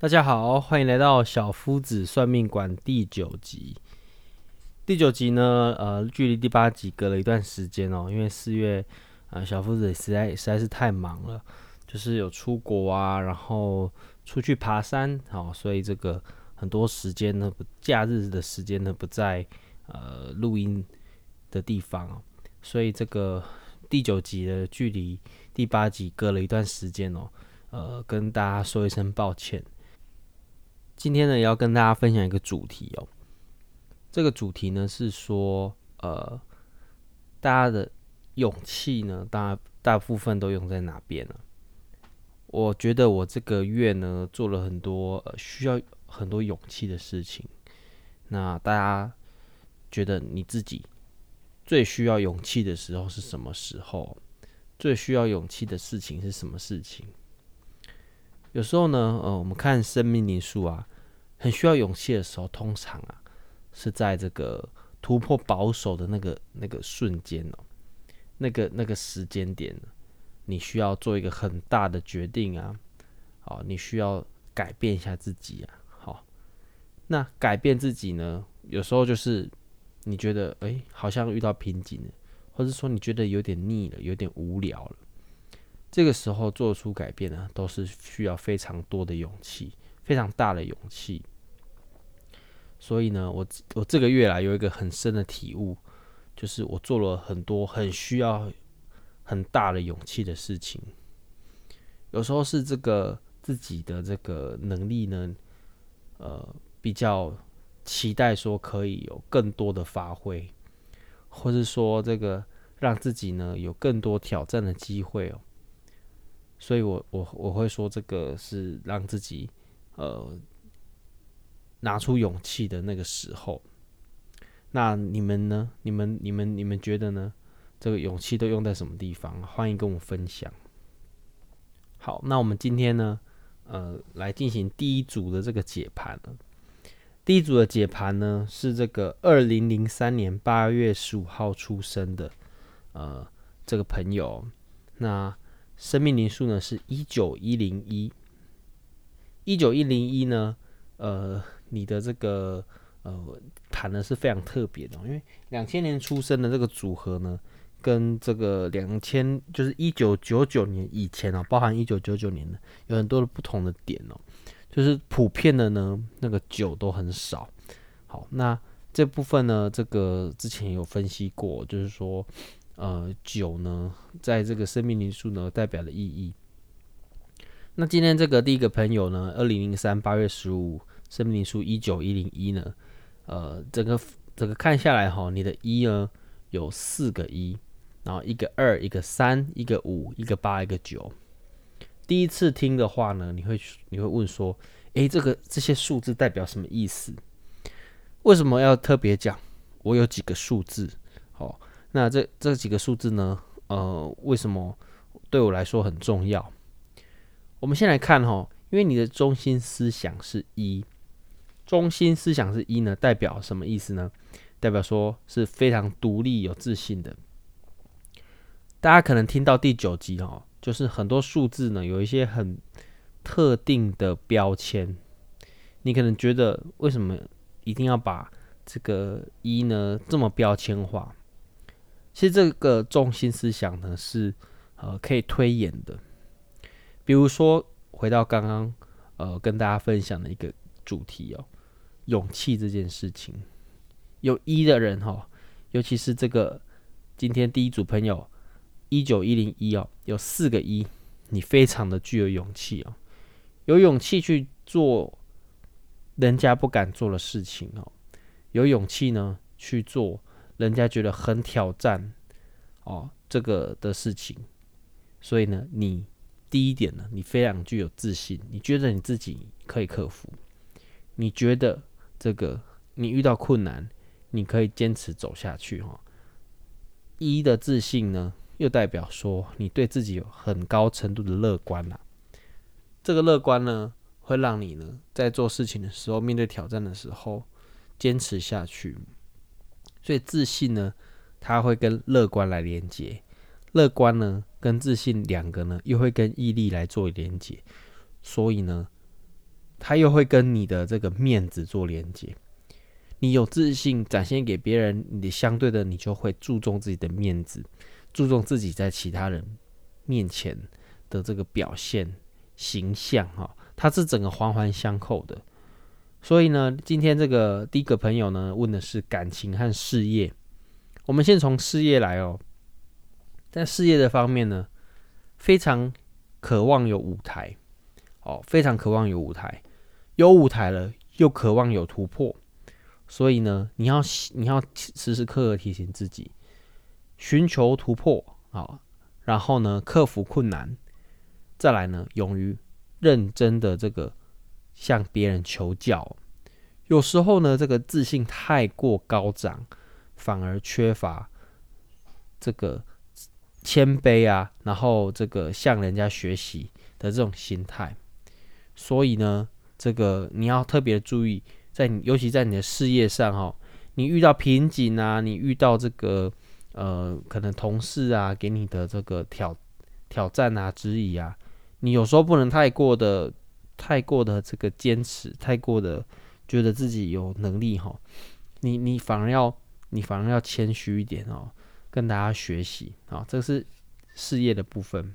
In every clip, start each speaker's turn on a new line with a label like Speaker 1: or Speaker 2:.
Speaker 1: 大家好，欢迎来到小夫子算命馆第九集。第九集呢，呃，距离第八集隔了一段时间哦，因为四月，呃，小夫子实在实在是太忙了，就是有出国啊，然后出去爬山，好，所以这个很多时间呢，假日的时间呢，不在呃录音的地方，所以这个第九集的距离第八集隔了一段时间哦，呃，跟大家说一声抱歉。今天呢，要跟大家分享一个主题哦。这个主题呢是说，呃，大家的勇气呢，大大部分都用在哪边呢？我觉得我这个月呢，做了很多，呃，需要很多勇气的事情。那大家觉得你自己最需要勇气的时候是什么时候？最需要勇气的事情是什么事情？有时候呢，呃，我们看生命灵数啊，很需要勇气的时候，通常啊，是在这个突破保守的那个那个瞬间哦，那个那个时间点，你需要做一个很大的决定啊，好，你需要改变一下自己啊，好，那改变自己呢，有时候就是你觉得哎，好像遇到瓶颈了，或者说你觉得有点腻了，有点无聊了。这个时候做出改变呢，都是需要非常多的勇气，非常大的勇气。所以呢，我我这个月来有一个很深的体悟，就是我做了很多很需要很大的勇气的事情。有时候是这个自己的这个能力呢，呃，比较期待说可以有更多的发挥，或是说这个让自己呢有更多挑战的机会哦。所以我，我我会说，这个是让自己呃拿出勇气的那个时候。那你们呢？你们、你们、你们觉得呢？这个勇气都用在什么地方？欢迎跟我分享。好，那我们今天呢，呃，来进行第一组的这个解盘。第一组的解盘呢，是这个二零零三年八月十五号出生的，呃，这个朋友。那生命灵数呢是一九一零一，一九一零一呢，呃，你的这个呃盘呢是非常特别的，因为两千年出生的这个组合呢，跟这个两千就是一九九九年以前哦，包含一九九九年的，有很多的不同的点哦，就是普遍的呢，那个九都很少。好，那这部分呢，这个之前有分析过，就是说。呃，九呢，在这个生命灵数呢，代表的意义。那今天这个第一个朋友呢，二零零三八月十五，生命灵数一九一零一呢，呃，整个整个看下来哈，你的一呢有四个一，然后一个二，一个三，一个五，一个八，一个九。第一次听的话呢，你会你会问说，诶，这个这些数字代表什么意思？为什么要特别讲？我有几个数字，那这这几个数字呢？呃，为什么对我来说很重要？我们先来看哈，因为你的中心思想是一，中心思想是一呢，代表什么意思呢？代表说是非常独立、有自信的。大家可能听到第九集哈，就是很多数字呢，有一些很特定的标签，你可能觉得为什么一定要把这个一呢这么标签化？其实这个中心思想呢是呃可以推演的，比如说回到刚刚呃跟大家分享的一个主题哦，勇气这件事情，有一的人哈、哦，尤其是这个今天第一组朋友一九一零一哦，有四个一，你非常的具有勇气哦，有勇气去做人家不敢做的事情哦，有勇气呢去做。人家觉得很挑战哦，这个的事情，所以呢，你第一点呢，你非常具有自信，你觉得你自己可以克服，你觉得这个你遇到困难，你可以坚持走下去哈。一的自信呢，又代表说你对自己有很高程度的乐观呐。这个乐观呢，会让你呢在做事情的时候，面对挑战的时候，坚持下去。所以自信呢，它会跟乐观来连接；乐观呢，跟自信两个呢，又会跟毅力来做连接。所以呢，它又会跟你的这个面子做连接。你有自信展现给别人，你相对的你就会注重自己的面子，注重自己在其他人面前的这个表现形象哈，它是整个环环相扣的。所以呢，今天这个第一个朋友呢问的是感情和事业，我们先从事业来哦，在事业的方面呢，非常渴望有舞台哦，非常渴望有舞台，有舞台了又渴望有突破。所以呢，你要你要时时刻刻提醒自己，寻求突破啊，然后呢，克服困难，再来呢，勇于认真的这个向别人求教。有时候呢，这个自信太过高涨，反而缺乏这个谦卑啊，然后这个向人家学习的这种心态。所以呢，这个你要特别注意。在你，尤其在你的事业上，哈，你遇到瓶颈啊，你遇到这个呃，可能同事啊给你的这个挑挑战啊、质疑啊，你有时候不能太过的、太过的这个坚持，太过的觉得自己有能力哈，你你反而要，你反而要谦虚一点哦，跟大家学习啊，这是事业的部分。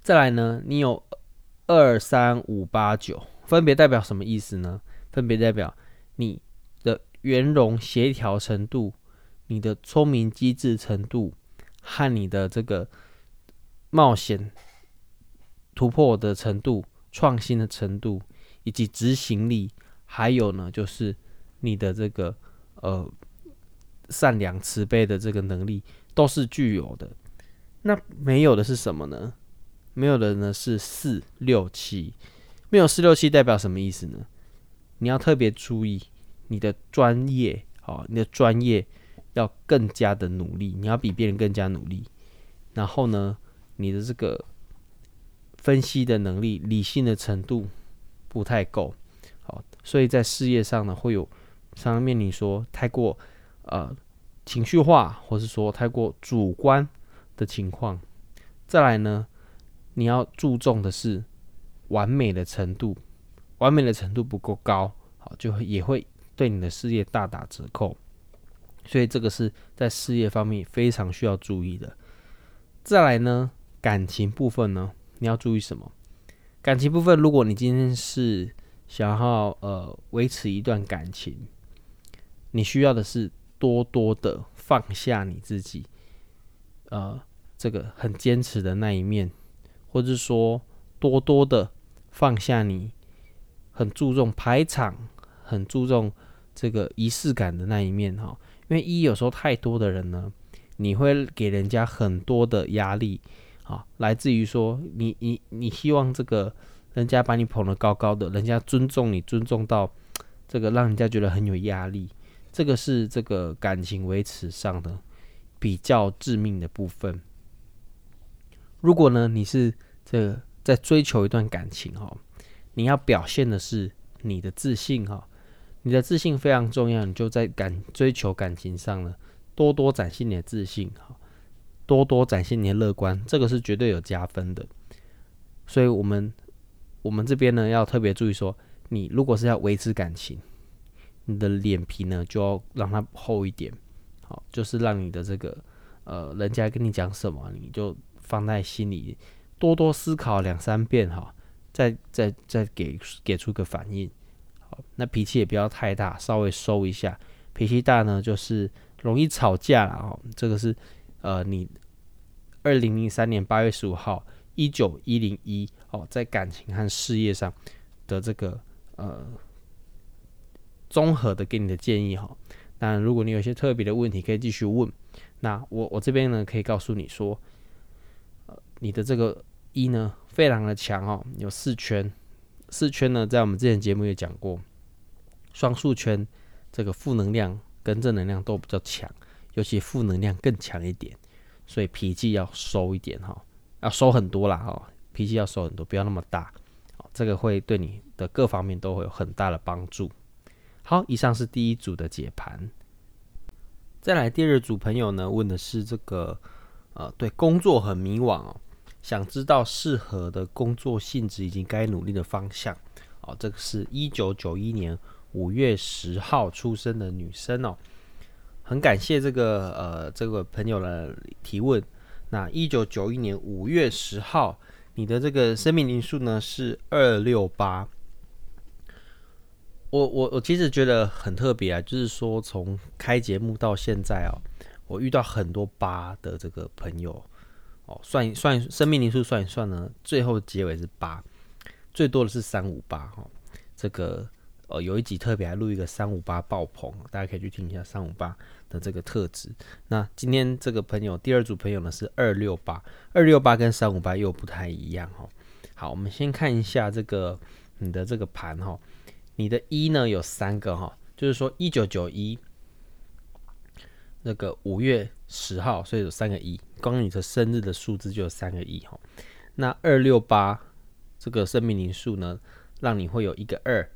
Speaker 1: 再来呢，你有二三五八九，分别代表什么意思呢？分别代表你的圆融协调程度、你的聪明机智程度和你的这个冒险突破的程度、创新的程度以及执行力，还有呢，就是你的这个呃善良慈悲的这个能力都是具有的。那没有的是什么呢？没有的呢是四六七，没有四六七代表什么意思呢？你要特别注意你的专业，好，你的专业要更加的努力，你要比别人更加努力。然后呢，你的这个分析的能力、理性的程度不太够，好，所以在事业上呢，会有常常面临说太过呃情绪化，或是说太过主观的情况。再来呢，你要注重的是完美的程度。完美的程度不够高，好，就会也会对你的事业大打折扣，所以这个是在事业方面非常需要注意的。再来呢，感情部分呢，你要注意什么？感情部分，如果你今天是想要呃维持一段感情，你需要的是多多的放下你自己，呃，这个很坚持的那一面，或者是说多多的放下你。很注重排场，很注重这个仪式感的那一面哈，因为一有时候太多的人呢，你会给人家很多的压力啊，来自于说你你你希望这个人家把你捧得高高的，人家尊重你，尊重到这个让人家觉得很有压力，这个是这个感情维持上的比较致命的部分。如果呢，你是这在追求一段感情哈。你要表现的是你的自信哈，你的自信非常重要。你就在感追求感情上呢，多多展现你的自信哈，多多展现你的乐观，这个是绝对有加分的。所以，我们我们这边呢要特别注意说，你如果是要维持感情，你的脸皮呢就要让它厚一点，好，就是让你的这个呃，人家跟你讲什么，你就放在心里，多多思考两三遍哈。再再再给给出个反应，好，那脾气也不要太大，稍微收一下。脾气大呢，就是容易吵架了哦。这个是呃，你二零零三年八月十五号一九一零一哦，在感情和事业上的这个呃综合的给你的建议哈。那，如果你有一些特别的问题，可以继续问。那我我这边呢，可以告诉你说，呃，你的这个一呢。非常的强哦，有四圈，四圈呢，在我们之前节目也讲过，双数圈这个负能量跟正能量都比较强，尤其负能量更强一点，所以脾气要收一点哈，要收很多啦哈，脾气要收很多，不要那么大，这个会对你的各方面都会有很大的帮助。好，以上是第一组的解盘，再来第二组朋友呢，问的是这个呃，对工作很迷惘哦。想知道适合的工作性质以及该努力的方向哦，这个是一九九一年五月十号出生的女生哦。很感谢这个呃这个朋友的提问。那一九九一年五月十号，你的这个生命灵数呢是二六八。我我我其实觉得很特别啊，就是说从开节目到现在哦，我遇到很多八的这个朋友哦，算一算生命灵数算一算呢，最后结尾是八，最多的是三五八哈。这个呃有一集特别还录一个三五八爆棚，大家可以去听一下三五八的这个特质。那今天这个朋友第二组朋友呢是二六八，二六八跟三五八又不太一样哈。好，我们先看一下这个你的这个盘哈。你的一呢有三个哈，就是说一九九一那个五月十号，所以有三个一，光你的生日的数字就有三个一哈。那二六八这个生命灵数呢，让你会有一个二，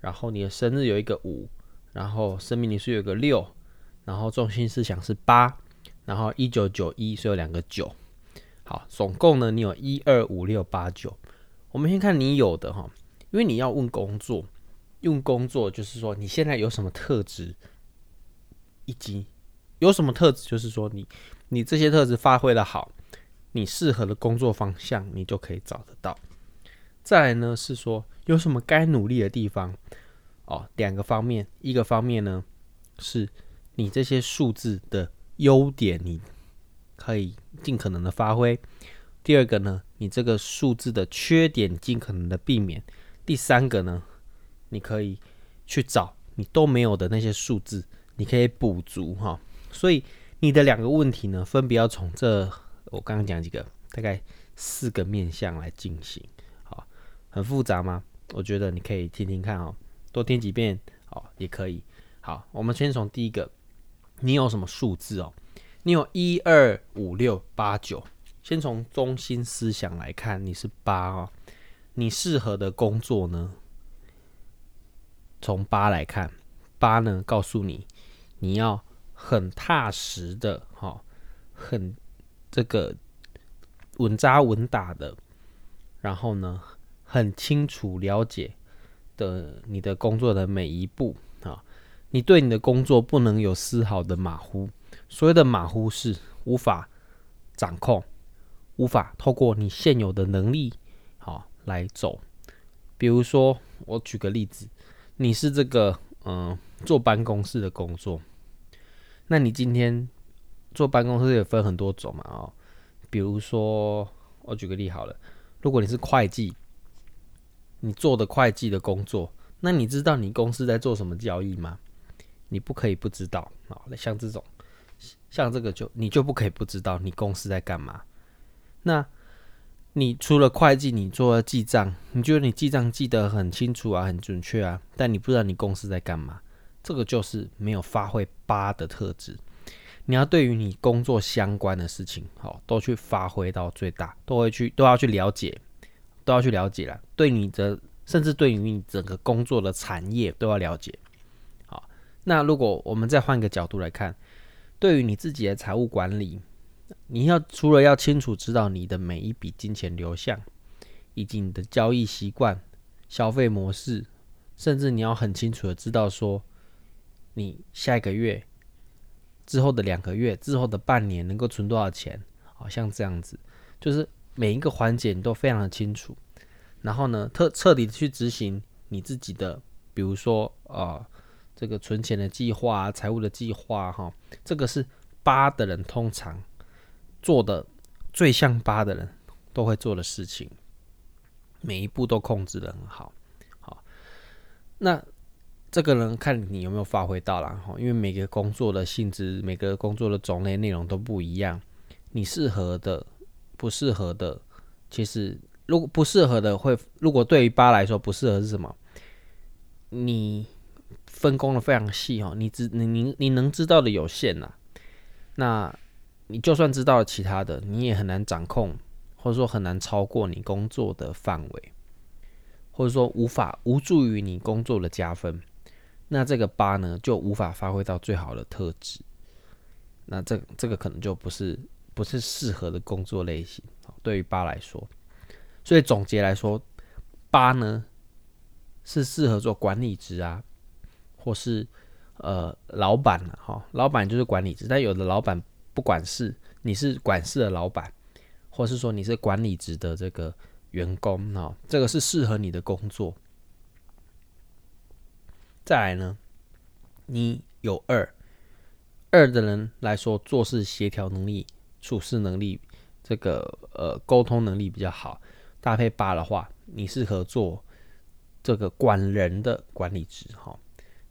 Speaker 1: 然后你的生日有一个五，然后生命灵数有一个六，然后中心思想是八，然后一九九一所以有两个九，好，总共呢你有一二五六八九。我们先看你有的哈，因为你要问工作。用工作就是说，你现在有什么特质，以及有什么特质，就是说你你这些特质发挥的好，你适合的工作方向，你就可以找得到。再来呢是说有什么该努力的地方哦，两个方面，一个方面呢是你这些数字的优点，你可以尽可能的发挥；第二个呢，你这个数字的缺点尽可能的避免；第三个呢。你可以去找你都没有的那些数字，你可以补足哈。所以你的两个问题呢，分别要从这我刚刚讲几个，大概四个面向来进行。好，很复杂吗？我觉得你可以听听看哦，多听几遍哦，也可以。好，我们先从第一个，你有什么数字哦？你有一二五六八九。先从中心思想来看，你是八哦。你适合的工作呢？从八来看，八呢告诉你，你要很踏实的，哈，很这个稳扎稳打的，然后呢，很清楚了解的你的工作的每一步，你对你的工作不能有丝毫的马虎。所谓的马虎是无法掌控，无法透过你现有的能力好来走。比如说，我举个例子。你是这个嗯，坐办公室的工作，那你今天坐办公室也分很多种嘛哦，比如说我举个例好了，如果你是会计，你做的会计的工作，那你知道你公司在做什么交易吗？你不可以不知道啊，像这种，像这个就你就不可以不知道你公司在干嘛，那。你除了会计，你做了记账，你觉得你记账记得很清楚啊，很准确啊，但你不知道你公司在干嘛，这个就是没有发挥八的特质。你要对于你工作相关的事情，好，都去发挥到最大，都会去，都要去了解，都要去了解了。对你的，甚至对于你整个工作的产业都要了解。那如果我们再换个角度来看，对于你自己的财务管理。你要除了要清楚知道你的每一笔金钱流向，以及你的交易习惯、消费模式，甚至你要很清楚的知道说，你下一个月、之后的两个月、之后的半年能够存多少钱，好像这样子，就是每一个环节你都非常的清楚。然后呢，彻彻底的去执行你自己的，比如说啊、呃，这个存钱的计划、财务的计划，哈，这个是八的人通常。做的最像八的人都会做的事情，每一步都控制得很好。好，那这个人看你有没有发挥到啦。因为每个工作的性质、每个工作的种类、内容都不一样，你适合的、不适合的，其实如果不适合的会，如果对于八来说不适合是什么？你分工的非常细哦，你知你你你能知道的有限呐，那。你就算知道了其他的，你也很难掌控，或者说很难超过你工作的范围，或者说无法无助于你工作的加分。那这个八呢，就无法发挥到最好的特质。那这这个可能就不是不是适合的工作类型，对于八来说。所以总结来说，八呢，是适合做管理职啊，或是呃老板了哈。老板就是管理职，但有的老板不管事，你是管事的老板，或是说你是管理职的这个员工哈，这个是适合你的工作。再来呢，你有二二的人来说，做事协调能力、处事能力，这个呃沟通能力比较好。搭配八的话，你适合做这个管人的管理职哈。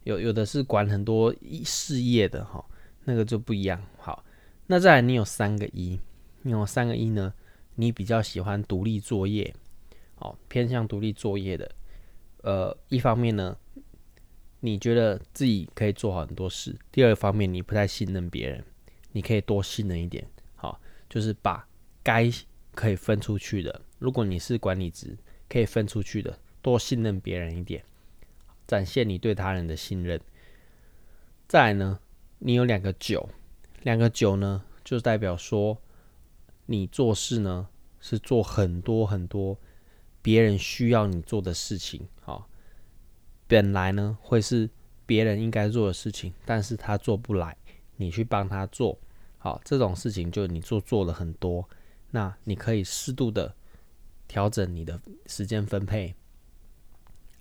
Speaker 1: 有有的是管很多事业的哈，那个就不一样。好，那再来你有三个一，有三个一呢，你比较喜欢独立作业，好，偏向独立作业的。呃，一方面呢。你觉得自己可以做好很多事。第二方面，你不太信任别人，你可以多信任一点。好，就是把该可以分出去的，如果你是管理职，可以分出去的，多信任别人一点，展现你对他人的信任。再来呢，你有两个九，两个九呢，就代表说你做事呢是做很多很多别人需要你做的事情。好。本来呢会是别人应该做的事情，但是他做不来，你去帮他做，好，这种事情就你做做了很多，那你可以适度的调整你的时间分配，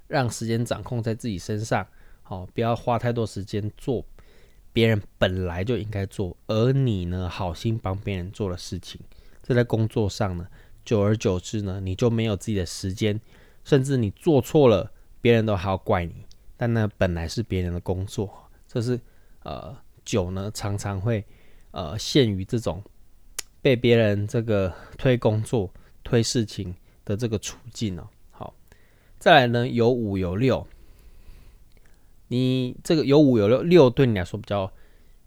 Speaker 1: 让时间掌控在自己身上，好，不要花太多时间做别人本来就应该做，而你呢好心帮别人做的事情，这在工作上呢，久而久之呢，你就没有自己的时间，甚至你做错了。别人都还要怪你，但那本来是别人的工作，这是呃久呢常常会呃陷于这种被别人这个推工作、推事情的这个处境哦。再来呢有五有六，你这个有五有六，六对你来说比较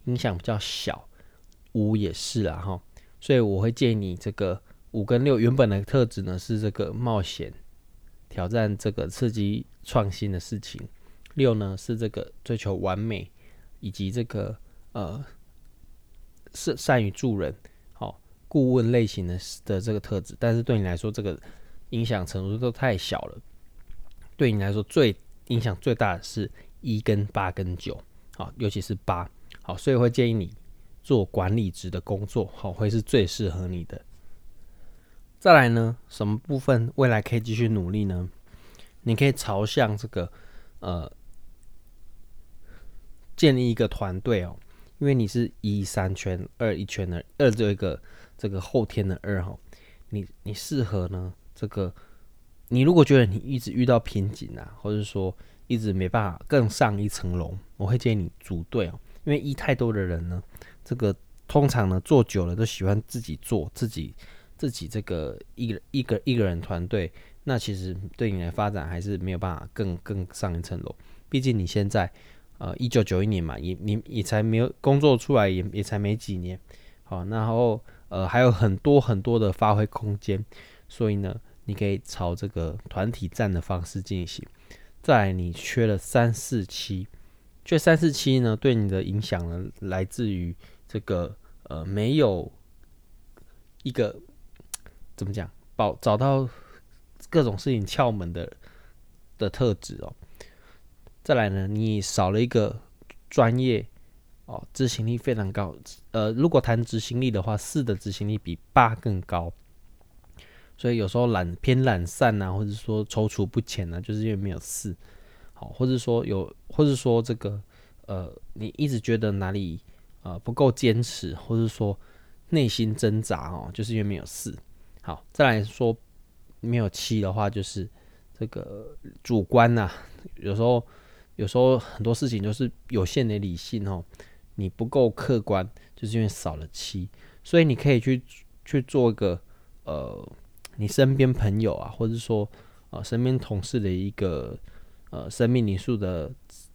Speaker 1: 影响比较小，五也是啊哈，所以我会建议你这个五跟六原本的特质呢是这个冒险。挑战这个刺激创新的事情，六呢是这个追求完美，以及这个呃是善于助人，好、哦、顾问类型的的这个特质，但是对你来说这个影响程度都太小了。对你来说最影响最大的是一跟八跟九，好，尤其是八，好，所以会建议你做管理职的工作，好，会是最适合你的。再来呢，什么部分未来可以继续努力呢？你可以朝向这个呃，建立一个团队哦，因为你是一三圈二一圈的二，只有一个这个后天的二哈，你你适合呢这个，你如果觉得你一直遇到瓶颈啊，或者说一直没办法更上一层楼，我会建议你组队哦，因为一太多的人呢，这个通常呢做久了都喜欢自己做自己。自己这个一个一个一个人团队，那其实对你的发展还是没有办法更更上一层楼。毕竟你现在呃一九九一年嘛，也你也才没有工作出来也，也也才没几年，好，然后呃还有很多很多的发挥空间，所以呢，你可以朝这个团体战的方式进行。再来，你缺了三四七，缺三四七呢，对你的影响呢，来自于这个呃没有一个。怎么讲？找找到各种事情窍门的的特质哦。再来呢，你少了一个专业哦，执行力非常高。呃，如果谈执行力的话，四的执行力比八更高。所以有时候懒偏懒散呐、啊，或者说踌躇不前呢、啊，就是因为没有四。好，或者说有，或者说这个呃，你一直觉得哪里呃不够坚持，或者说内心挣扎哦，就是因为没有四。好，再来说没有七的话，就是这个主观呐、有时候，有时候很多事情就是有限的理性哦，你不够客观，就是因为少了七。所以你可以去去做一个呃，你身边朋友啊，或者说呃身边同事的一个呃生命灵数的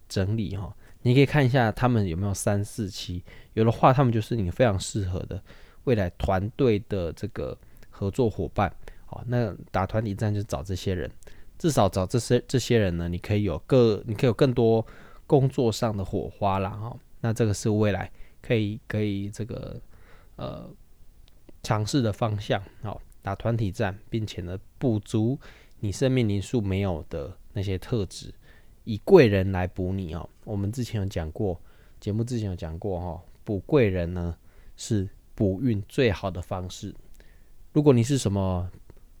Speaker 1: 整理哈、哦。你可以看一下他们有没有三四七，有的话，他们就是你非常适合的未来团队的这个。合作伙伴，好，那打团体战就找这些人，至少找这些这些人呢，你可以有个，你可以有更多工作上的火花啦，哈，那这个是未来可以可以这个呃尝试的方向，好，打团体战，并且呢补足你生命灵数没有的那些特质，以贵人来补你哦。我们之前有讲过，节目之前有讲过哈，补贵人呢是补运最好的方式。如果你是什么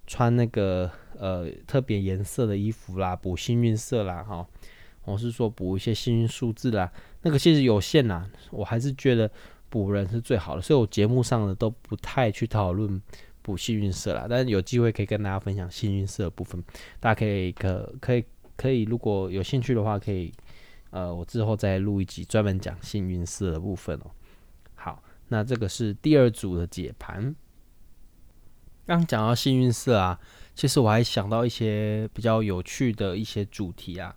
Speaker 1: 穿那个呃特别颜色的衣服啦，补幸运色啦哈，我是说补一些幸运数字啦，那个其实有限啦，我还是觉得补人是最好的，所以我节目上呢都不太去讨论补幸运色啦，但是有机会可以跟大家分享幸运色的部分，大家可以可可以可以如果有兴趣的话，可以呃我之后再录一集专门讲幸运色的部分哦。好，那这个是第二组的解盘。刚讲到幸运色啊，其实我还想到一些比较有趣的一些主题啊。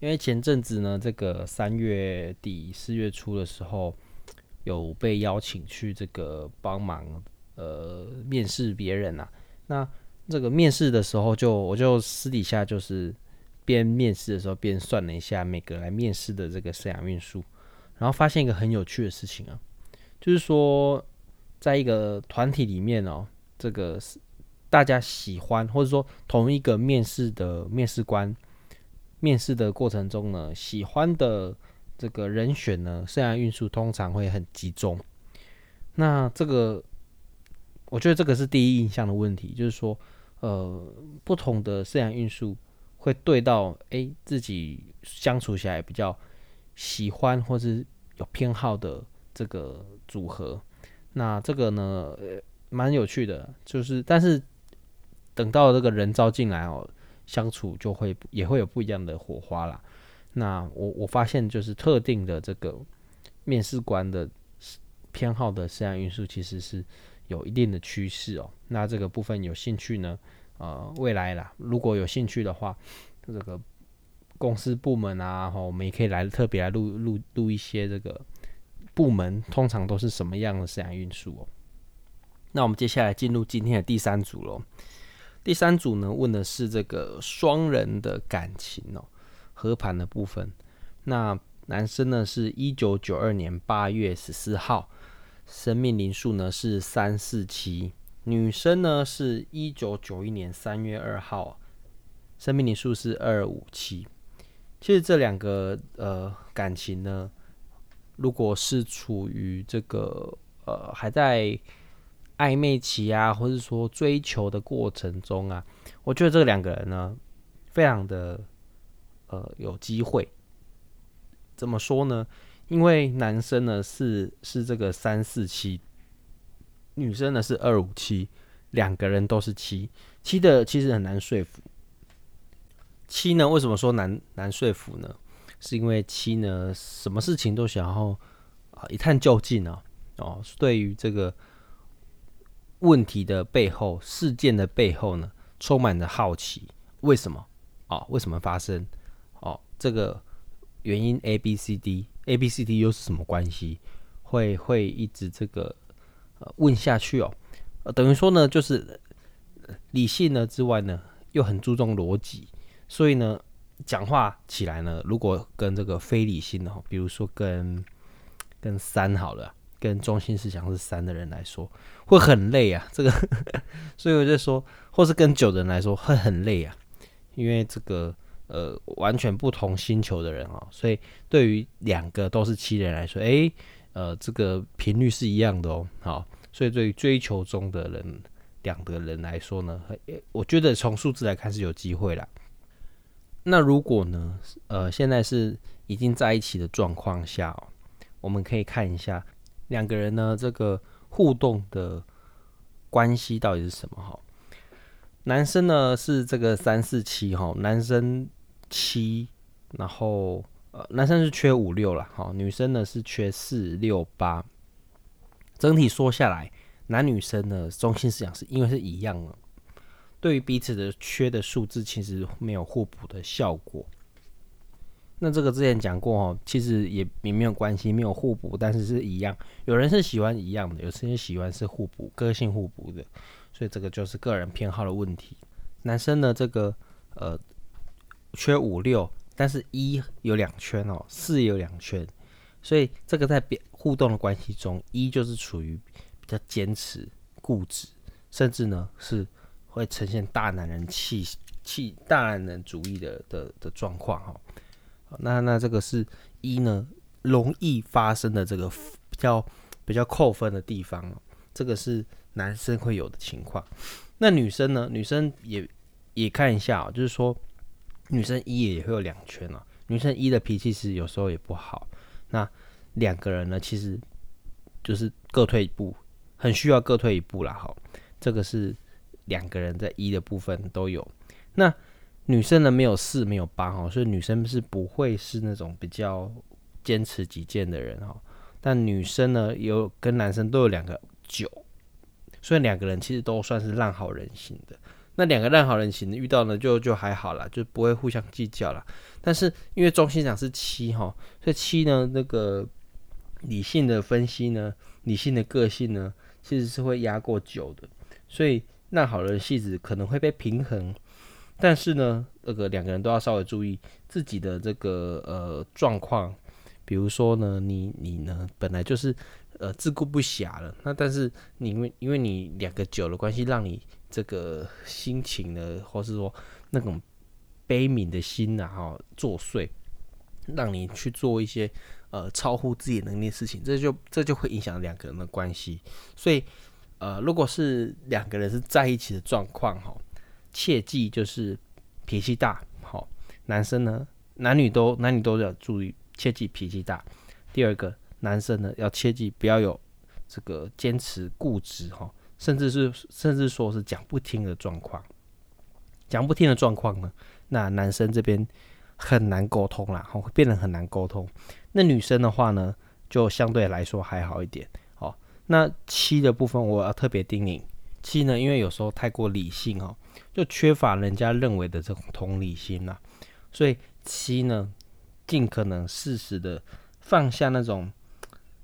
Speaker 1: 因为前阵子呢，这个三月底四月初的时候，有被邀请去这个帮忙呃面试别人啊。那这个面试的时候就，我就私底下就是边面试的时候边算了一下每个来面试的这个生涯运数，然后发现一个很有趣的事情啊，就是说在一个团体里面哦。这个大家喜欢，或者说同一个面试的面试官，面试的过程中呢，喜欢的这个人选呢，生涯运数通常会很集中。那这个，我觉得这个是第一印象的问题，就是说，呃，不同的生涯运数会对到，哎，自己相处起来比较喜欢或是有偏好的这个组合。那这个呢，呃。蛮有趣的，就是但是等到这个人招进来哦，相处就会也会有不一样的火花啦。那我我发现就是特定的这个面试官的偏好的生涯运数其实是有一定的趋势哦。那这个部分有兴趣呢？呃，未来啦，如果有兴趣的话，这个公司部门啊，哈，我们也可以来特别来录录录一些这个部门通常都是什么样的生涯运输哦。那我们接下来进入今天的第三组喽。第三组呢，问的是这个双人的感情哦，合盘的部分。那男生呢是一九九二年八月十四号，生命灵数呢是三四七；女生呢是一九九一年三月二号，生命灵数是二五七。其实这两个呃感情呢，如果是处于这个呃还在。暧昧期啊，或者说追求的过程中啊，我觉得这两个人呢，非常的呃有机会。怎么说呢？因为男生呢是是这个三四七，女生呢是二五七，两个人都是七，七的其实很难说服。七呢，为什么说难难说服呢？是因为七呢，什么事情都想要啊一探究竟啊，哦，对于这个。问题的背后，事件的背后呢，充满着好奇。为什么？哦，为什么发生？哦，这个原因 A B C D，A B C D 又是什么关系？会会一直这个呃问下去哦。呃，等于说呢，就是理性呢之外呢，又很注重逻辑，所以呢，讲话起来呢，如果跟这个非理性的，比如说跟跟三好了。跟中心思想是三的人来说会很累啊，这个，所以我就说，或是跟九的人来说会很累啊，因为这个呃完全不同星球的人哦，所以对于两个都是七人来说，诶，呃，这个频率是一样的哦，好，所以对于追求中的人两个人来说呢，我觉得从数字来看是有机会啦。那如果呢，呃，现在是已经在一起的状况下哦，我们可以看一下。两个人呢，这个互动的关系到底是什么？哈，男生呢是这个三四七哈，男生七，然后呃，男生是缺五六了，哈，女生呢是缺四六八。整体说下来，男女生呢中心思想是因为是一样的，对于彼此的缺的数字，其实没有互补的效果。那这个之前讲过哦，其实也也没有关系，没有互补，但是是一样。有人是喜欢一样的，有些人喜欢是互补，个性互补的，所以这个就是个人偏好的问题。男生呢，这个呃缺五六，但是一有两圈哦，四有两圈，所以这个在表互动的关系中，一就是处于比较坚持、固执，甚至呢是会呈现大男人气气大男人主义的的的状况哈。那那这个是一呢，容易发生的这个比较比较扣分的地方哦。这个是男生会有的情况。那女生呢？女生也也看一下哦，就是说女生一也会有两圈啊。女生一的脾气其实有时候也不好。那两个人呢，其实就是各退一步，很需要各退一步啦。哈，这个是两个人在一的部分都有。那女生呢，没有四，没有八哈，所以女生是不会是那种比较坚持己见的人哈。但女生呢，有跟男生都有两个九，所以两个人其实都算是烂好人型的。那两个烂好人型遇到呢，就就还好啦，就不会互相计较啦。但是因为中心讲是七哈，所以七呢，那个理性的分析呢，理性的个性呢，其实是会压过九的。所以烂好人戏子可能会被平衡。但是呢，那个两个人都要稍微注意自己的这个呃状况，比如说呢，你你呢本来就是呃自顾不暇了，那但是你因为因为你两个九的关系，让你这个心情呢，或是说那种悲悯的心呐哈作祟，让你去做一些呃超乎自己能力的事情，这就这就会影响两个人的关系。所以呃，如果是两个人是在一起的状况哈。切记就是脾气大，好，男生呢，男女都男女都要注意，切记脾气大。第二个，男生呢要切记不要有这个坚持固执哈，甚至是甚至说是讲不听的状况，讲不听的状况呢，那男生这边很难沟通啦，会变得很难沟通。那女生的话呢，就相对来说还好一点。哦，那七的部分我要特别叮咛。七呢，因为有时候太过理性哦，就缺乏人家认为的这种同理心啦，所以七呢，尽可能适时的放下那种，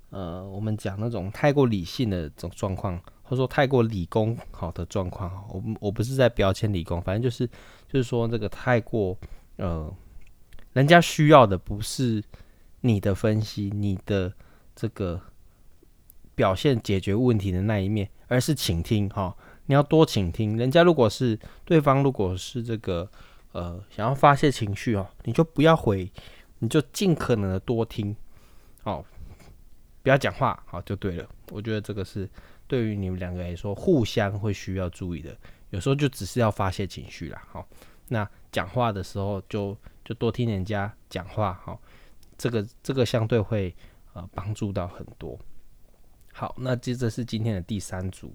Speaker 1: 呃，我们讲那种太过理性的这种状况，他说太过理工好的状况。我我不是在标签理工，反正就是就是说这个太过，呃，人家需要的不是你的分析，你的这个。表现解决问题的那一面，而是倾听哈。你要多倾听，人家如果是对方，如果是这个呃想要发泄情绪哦，你就不要回，你就尽可能的多听哦，不要讲话好就对了。我觉得这个是对于你们两个来说互相会需要注意的。有时候就只是要发泄情绪啦，好，那讲话的时候就就多听人家讲话好，这个这个相对会呃帮助到很多。好，那接着是今天的第三组。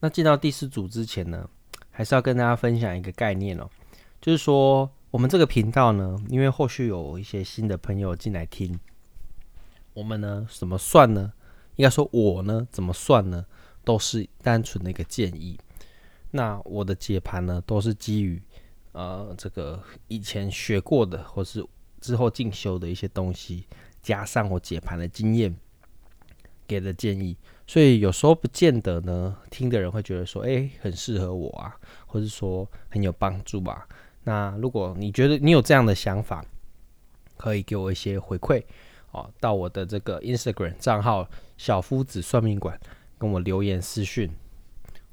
Speaker 1: 那进到第四组之前呢，还是要跟大家分享一个概念哦，就是说我们这个频道呢，因为后续有一些新的朋友进来听，我们呢怎么算呢？应该说我呢怎么算呢？都是单纯的一个建议。那我的解盘呢，都是基于呃这个以前学过的，或是之后进修的一些东西，加上我解盘的经验。给的建议，所以有时候不见得呢，听的人会觉得说，哎，很适合我啊，或者说很有帮助吧。那如果你觉得你有这样的想法，可以给我一些回馈哦，到我的这个 Instagram 账号小夫子算命馆跟我留言私讯，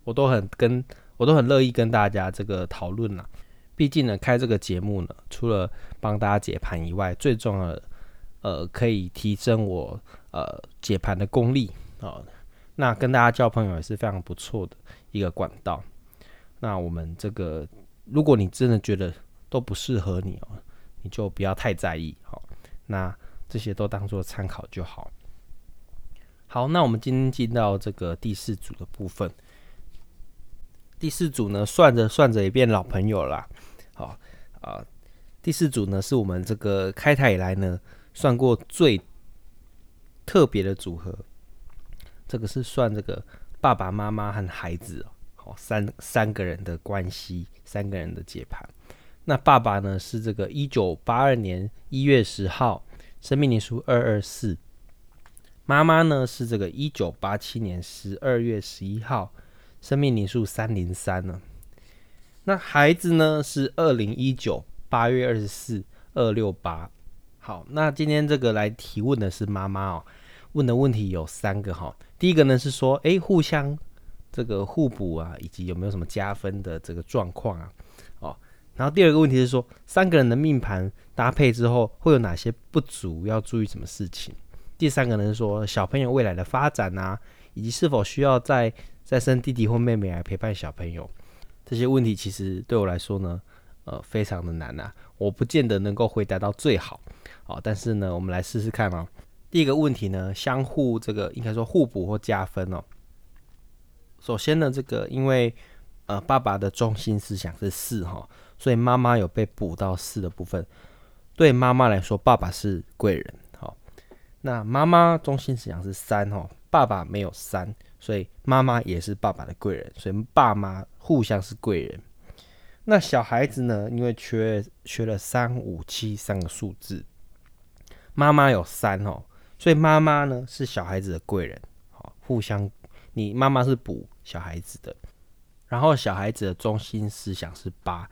Speaker 1: 我都很跟我都很乐意跟大家这个讨论啦。毕竟呢，开这个节目呢，除了帮大家解盘以外，最重要的。呃，可以提升我呃解盘的功力啊、哦。那跟大家交朋友也是非常不错的一个管道。那我们这个，如果你真的觉得都不适合你哦，你就不要太在意。哦，那这些都当做参考就好。好，那我们今天进到这个第四组的部分。第四组呢，算着算着也变老朋友了。好啊、第四组呢，是我们这个开台以来呢。算过最特别的组合，这个是算这个爸爸妈妈和孩子哦，三三个人的关系，三个人的解盘。那爸爸呢是这个一九八二年一月十号，生命年数二二四；妈妈呢是这个一九八七年十二月十一号，生命年数三零三呢。那孩子呢是二零一九八月二十四二六八。好，那今天这个来提问的是妈妈哦，问的问题有三个哈。第一个呢是说，诶，互相这个互补啊，以及有没有什么加分的这个状况啊？哦，然后第二个问题是说，三个人的命盘搭配之后会有哪些不足，要注意什么事情？第三个呢是说，小朋友未来的发展啊，以及是否需要再再生弟弟或妹妹来陪伴小朋友，这些问题其实对我来说呢，呃，非常的难啊，我不见得能够回答到最好，好，但是呢，我们来试试看哦。第一个问题呢，相互这个应该说互补或加分哦。首先呢，这个因为呃爸爸的中心思想是四哈，所以妈妈有被补到四的部分。对妈妈来说，爸爸是贵人。那妈妈中心思想是三哈，爸爸没有三，所以妈妈也是爸爸的贵人，所以爸妈互相是贵人。那小孩子呢，因为缺缺了三五七三个数字，妈妈有三哦，所以妈妈呢是小孩子的贵人。好，互相。你妈妈是补小孩子的，然后小孩子的中心思想是八，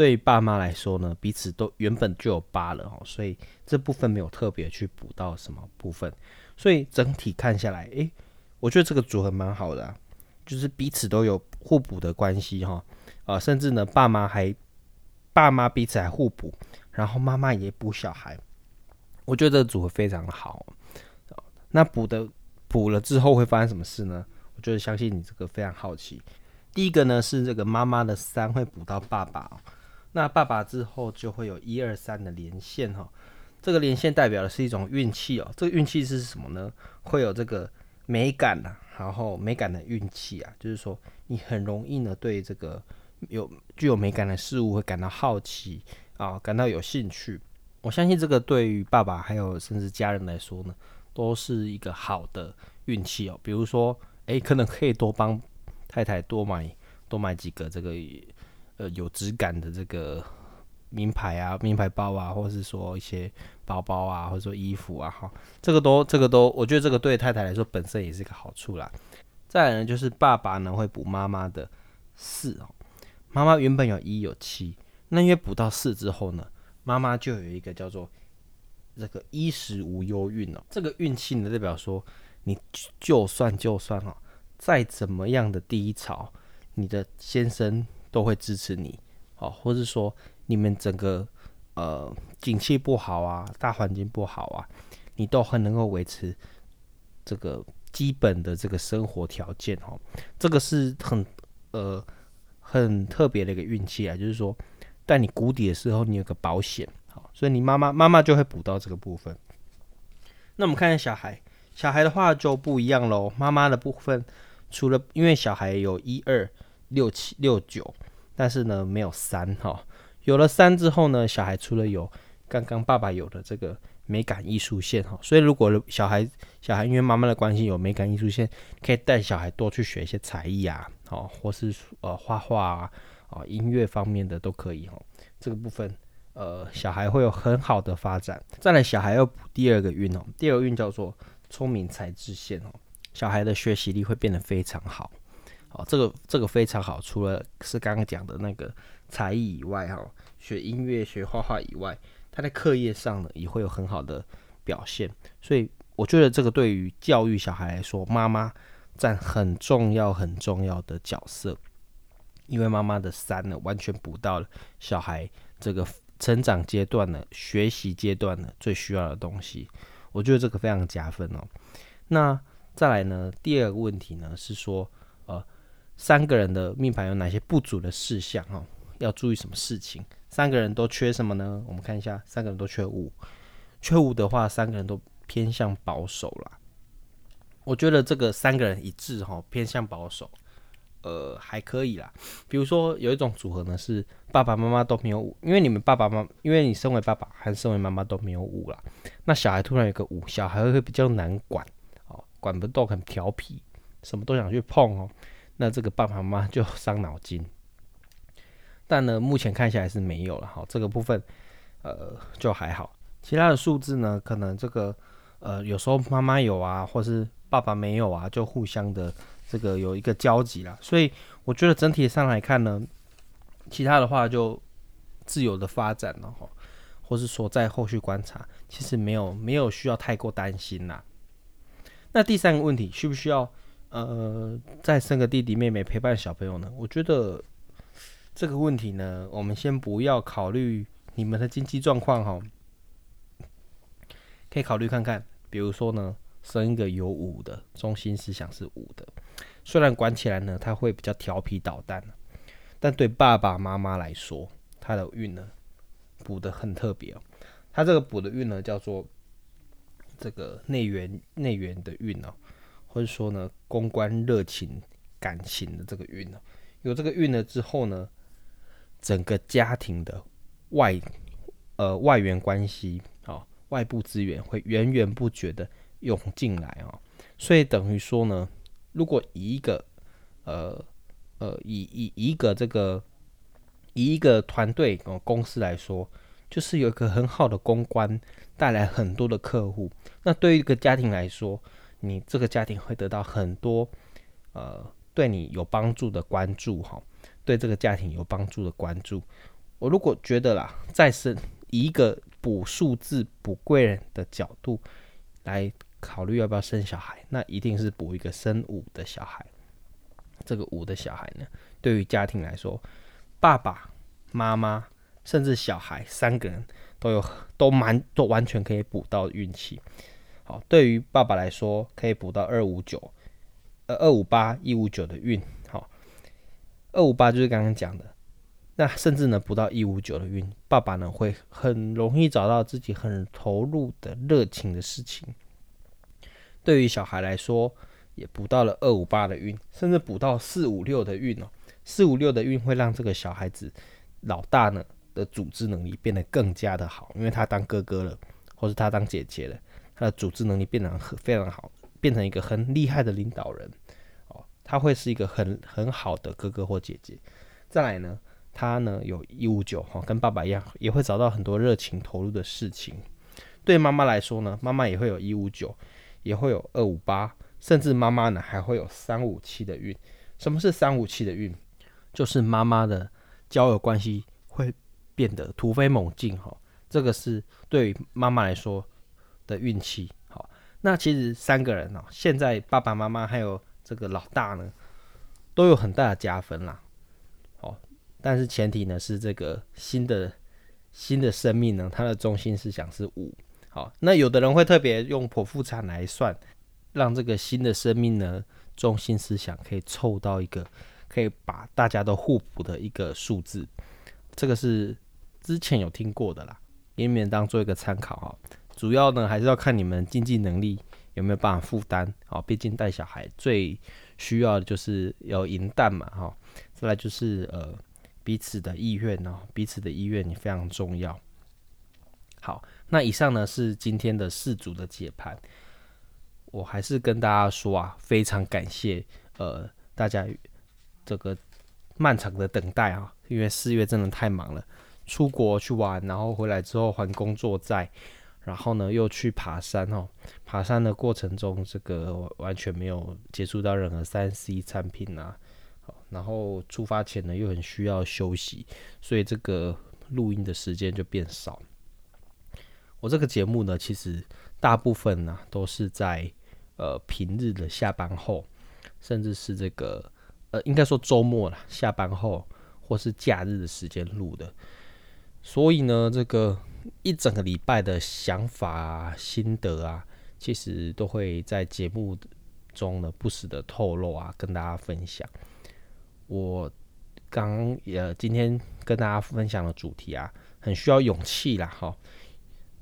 Speaker 1: 对爸妈来说呢，彼此都原本就有八了哦，所以这部分没有特别去补到什么部分，所以整体看下来，诶，我觉得这个组合蛮好的，就是彼此都有互补的关系哈，啊，甚至呢，爸妈还爸妈彼此还互补，然后妈妈也补小孩，我觉得这个组合非常好，那补的补了之后会发生什么事呢？我就是相信你这个非常好奇。第一个呢是这个妈妈的三会补到爸爸，那爸爸之后就会有一二三的连线哈。这个连线代表的是一种运气哦。这个运气是什么呢？会有这个美感啊，然后美感的运气啊，就是说你很容易呢对这个有具有美感的事物会感到好奇啊，感到有兴趣。我相信这个对于爸爸还有甚至家人来说呢，都是一个好的运气哦。比如说。诶、可能可以多帮太太多买多买几个这个呃有质感的这个名牌啊、名牌包啊，或者是说一些包包啊，或者说衣服啊，哈，这个都这个都，我觉得这个对太太来说本身也是一个好处啦。再来呢，就是爸爸呢会补妈妈的四哦，妈妈原本有一有七，那因为补到四之后呢，妈妈就有一个叫做这个衣食无忧运哦，这个运气呢代表说。你就算就算哈，再怎么样的低潮，你的先生都会支持你，好，或者说你们整个呃景气不好啊，大环境不好啊，你都很能够维持这个基本的这个生活条件哈，这个是很呃很特别的一个运气啊，就是说在你谷底的时候，你有个保险，好，所以你妈妈妈妈就会补到这个部分。那我们看一下小孩。小孩的话就不一样喽。妈妈的部分，除了因为小孩有一二六七六九，但是呢没有三哈。有了三之后呢，小孩除了有刚刚爸爸有的这个美感艺术线哈，所以如果小孩小孩因为妈妈的关系有美感艺术线，可以带小孩多去学一些才艺啊，哦，或是呃画画啊，啊音乐方面的都可以哈。这个部分呃小孩会有很好的发展。再来，小孩要补第二个运哦，第二个运叫做。聪明才智线哦，小孩的学习力会变得非常好，好，这个这个非常好。除了是刚刚讲的那个才艺以外，哈，学音乐、学画画以外，他在课业上呢也会有很好的表现。所以我觉得这个对于教育小孩来说，妈妈占很重要很重要的角色，因为妈妈的三呢，完全补到了小孩这个成长阶段呢、学习阶段呢最需要的东西。我觉得这个非常加分哦。那再来呢，第二个问题呢是说，三个人的命盘有哪些不足的事项哦？要注意什么事情？三个人都缺什么呢？我们看一下，三个人都缺五，缺五的话，三个人都偏向保守啦。我觉得这个三个人一致哈，偏向保守。呃，还可以啦。比如说有一种组合呢，是爸爸妈妈都没有五，因为你们爸爸妈妈，因为你身为爸爸还身为妈妈都没有五啦。那小孩突然有个五，小孩会比较难管哦，管不动，很调皮，什么都想去碰哦。那这个爸爸妈妈就伤脑筋。但呢，目前看起来是没有了哈，这个部分呃就还好。其他的数字呢，可能这个呃有时候妈妈有啊，或是爸爸没有啊，就互相的。这个有一个交集啦，所以我觉得整体上来看呢，其他的话就自由的发展了哈，或是说在后续观察，其实没有没有需要太过担心啦。那第三个问题，需不需要呃再生个弟弟妹妹陪伴小朋友呢？我觉得这个问题呢，我们先不要考虑你们的经济状况哈，可以考虑看看，比如说呢，生一个有五的，中心思想是五的，虽然管起来呢，他会比较调皮捣蛋，但对爸爸妈妈来说，他的运呢，补得很特别哦。他这个补的运呢，叫做这个内缘内缘的运哦，或者说呢，公关热情感情的这个运，有这个运了之后呢，整个家庭的外呃外援关系哦，外部资源会源源不绝的涌进来哦，所以等于说呢，如果以一个呃呃以以一个这个以一个团队哦公司来说，就是有一个很好的公关，带来很多的客户。那对于一个家庭来说，你这个家庭会得到很多呃对你有帮助的关注哈，对这个家庭有帮助的关注。我如果觉得啦，再生一个补数字补贵人的角度来考虑要不要生小孩，那一定是补一个生五的小孩。这个五的小孩呢，对于家庭来说，爸爸妈妈甚至小孩三个人都有都蛮都完全可以补到运气。好，对于爸爸来说，可以补到二五九，呃二五八一五九的运。好，二五八就是刚刚讲的，那甚至呢补到一五九的运，爸爸呢会很容易找到自己很投入的热情的事情。对于小孩来说，也补到了二五八的运，甚至补到四五六的运哦。四五六的运会让这个小孩子老大呢的组织能力变得更加的好，因为他当哥哥了，或是他当姐姐了，他的组织能力变得很非常好，变成一个很厉害的领导人哦。他会是一个很很好的哥哥或姐姐。再来呢，他呢有一五九哈，跟爸爸一样，也会找到很多热情投入的事情。对妈妈来说呢，妈妈也会有一五九。也会有二五八，甚至妈妈呢还会有三五七的运。什么是三五七的运？就是妈妈的交友关系会变得突飞猛进哈。这个是对于妈妈来说的运气。好，那其实三个人呢，现在爸爸妈妈还有这个老大呢，都有很大的加分啦。好，但是前提呢是这个新的新的生命呢，它的中心思想是五。好，那有的人会特别用剖腹产来算，让这个新的生命呢，中心思想可以凑到一个可以把大家都互补的一个数字。这个是之前有听过的啦，给你们当做一个参考哈。主要呢还是要看你们经济能力有没有办法负担。好，毕竟带小孩最需要的就是要银弹嘛哈。再来就是呃彼此的意愿哦，彼此的意愿也非常重要。好。那以上呢是今天的四组的解盘，我还是跟大家说啊，非常感谢呃大家这个漫长的等待啊，因为四月真的太忙了，出国去玩，然后回来之后还工作在，然后呢又去爬山哦，爬山的过程中这个完全没有接触到任何三 C 产品啊，然后出发前呢又很需要休息，所以这个录音的时间就变少。我这个节目呢，其实大部分呢都是在呃平日的下班后，甚至是这个呃应该说周末了，下班后或是假日的时间录的。所以呢，这个一整个礼拜的想法啊、心得啊，其实都会在节目中呢不时的透露啊，跟大家分享。我刚也今天跟大家分享的主题啊，很需要勇气啦，哈。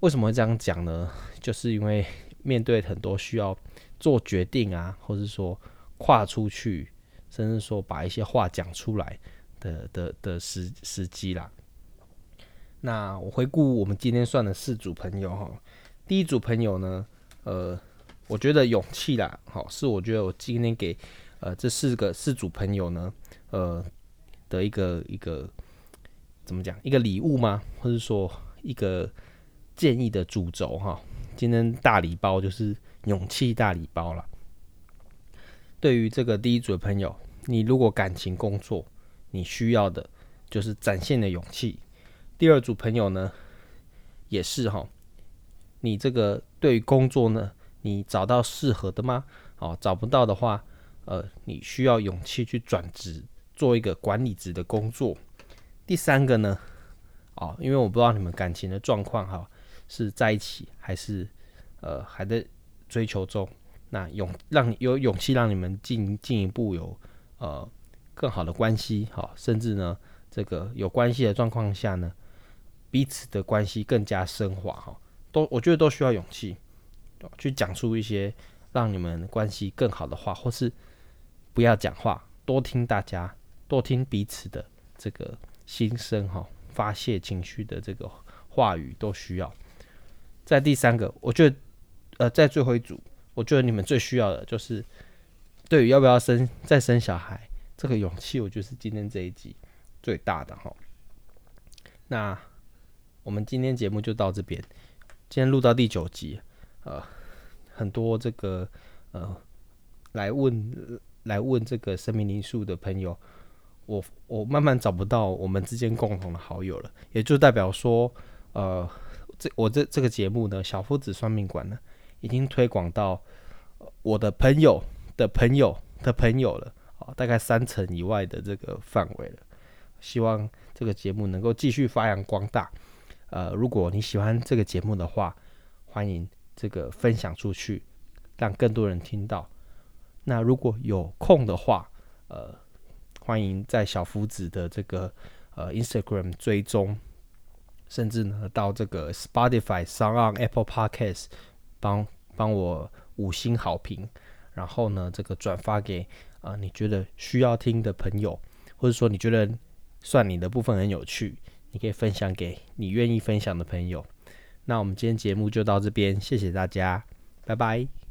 Speaker 1: 为什么会这样讲呢？就是因为面对很多需要做决定啊，或者说跨出去，甚至说把一些话讲出来的的的时时机啦。那我回顾我们今天算的四组朋友哈，第一组朋友呢，呃，我觉得勇气啦，好，是我觉得我今天给呃这四个四组朋友呢，呃的一个一个怎么讲一个礼物吗？或者说一个。建议的主轴哈，今天大礼包就是勇气大礼包了。对于这个第一组的朋友，你如果感情工作，你需要的就是展现的勇气。第二组朋友呢，也是哈，你这个对于工作呢，你找到适合的吗？哦，找不到的话，呃，你需要勇气去转职，做一个管理职的工作。第三个呢，哦，因为我不知道你们感情的状况哈，是在一起还是呃还在追求中。那勇让有勇气让你们进进一步有呃更好的关系哈，甚至呢这个有关系的状况下呢，彼此的关系更加升华哈，都我觉得都需要勇气，去讲出一些让你们关系更好的话，或是不要讲话，多听大家，多听彼此的这个心声哈，发泄情绪的这个话语都需要。在第三个，我觉得呃在最后一组。我觉得你们最需要的就是，对于要不要生再生小孩这个勇气，我觉得是今天这一集最大的哈。那我们今天节目就到这边，今天录到第九集，呃，很多这个呃来问来问这个生命灵数的朋友，我我慢慢找不到我们之间共同的好友了，也就代表说，呃，这我这这个节目呢，小夫子算命馆呢。已经推广到我的朋友的朋友的朋友了啊，大概三层以外的这个范围了。希望这个节目能够继续发扬光大。呃，如果你喜欢这个节目的话，欢迎这个分享出去，让更多人听到。那如果有空的话，呃，欢迎在小夫子的这个呃 Instagram 追踪，甚至呢到这个 Spotify、Sound、Apple Podcast。帮帮我五星好评，然后呢，这个转发给啊、你觉得需要听的朋友，或者说你觉得算你的部分很有趣，你可以分享给你愿意分享的朋友。那我们今天节目就到这边，谢谢大家，拜拜。